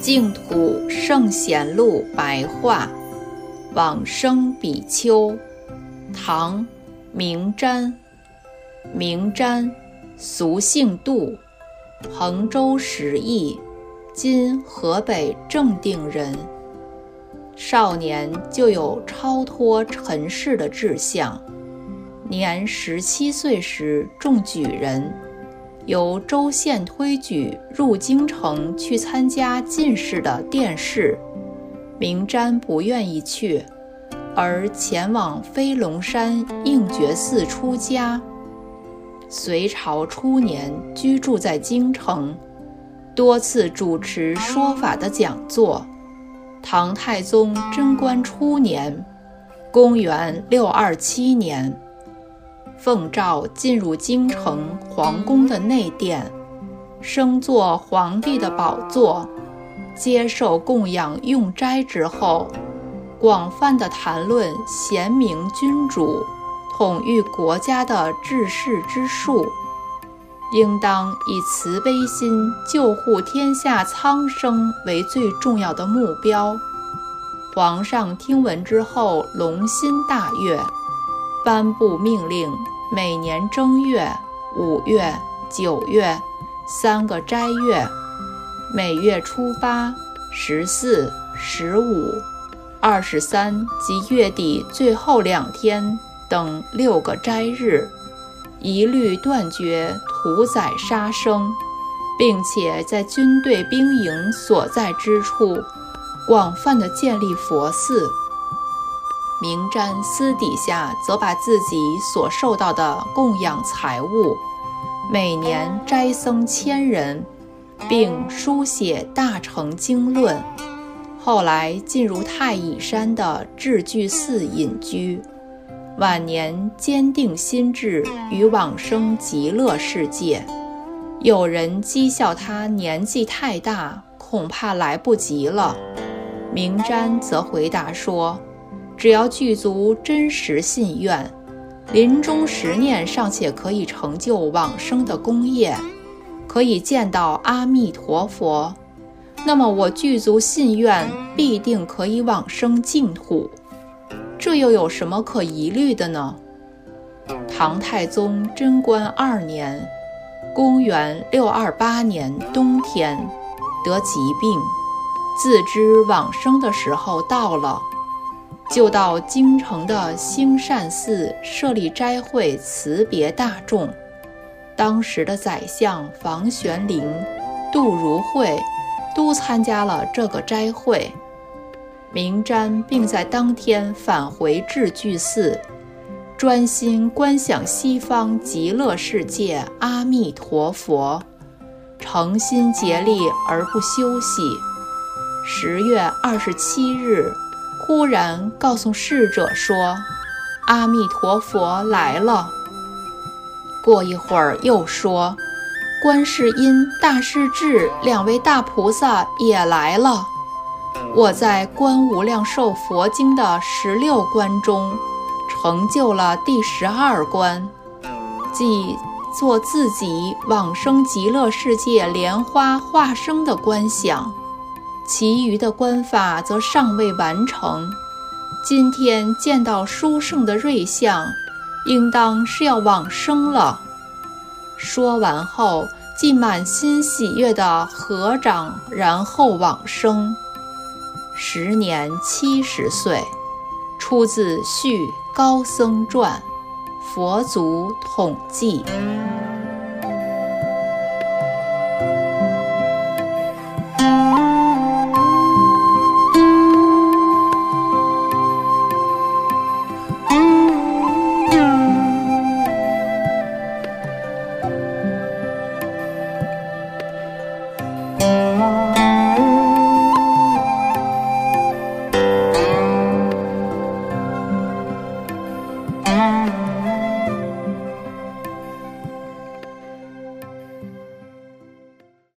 净土圣贤录白话，往生比丘，唐，明瞻。明瞻，俗姓杜，衡州石邑（今河北正定人）。少年就有超脱尘世的志向，年十七岁时中举人。由州县推举入京城去参加进士的殿试，明瞻不愿意去，而前往飞龙山应觉寺出家。隋朝初年居住在京城，多次主持说法的讲座。唐太宗贞观初年，公元六二七年。奉诏进入京城皇宫的内殿，升坐皇帝的宝座，接受供养用斋之后，广泛的谈论贤明君主统御国家的治世之术，应当以慈悲心救护天下苍生为最重要的目标。皇上听闻之后，龙心大悦。颁布命令，每年正月、五月、九月三个斋月，每月初八、十四、十五、二十三及月底最后两天等六个斋日，一律断绝屠宰杀生，并且在军队兵营所在之处，广泛的建立佛寺。明瞻私底下则把自己所受到的供养财物，每年斋僧千人，并书写大乘经论。后来进入太乙山的智聚寺隐居，晚年坚定心志与往生极乐世界。有人讥笑他年纪太大，恐怕来不及了。明瞻则回答说。只要具足真实信愿，临终十念尚且可以成就往生的功业，可以见到阿弥陀佛，那么我具足信愿，必定可以往生净土。这又有什么可疑虑的呢？唐太宗贞观二年，公元六二八年冬天，得疾病，自知往生的时候到了。就到京城的兴善寺设立斋会，辞别大众。当时的宰相房玄龄、杜如晦都参加了这个斋会。明瞻并在当天返回智聚寺，专心观想西方极乐世界阿弥陀佛，诚心竭力而不休息。十月二十七日。忽然告诉侍者说：“阿弥陀佛来了。”过一会儿又说：“观世音、大势至两位大菩萨也来了。”我在《观无量寿佛经》的十六关中，成就了第十二关，即做自己往生极乐世界莲花化生的观想。其余的官法则尚未完成。今天见到殊胜的瑞相，应当是要往生了。说完后，即满心喜悦地合掌，然后往生。时年七十岁，出自《续高僧传》，佛祖统记。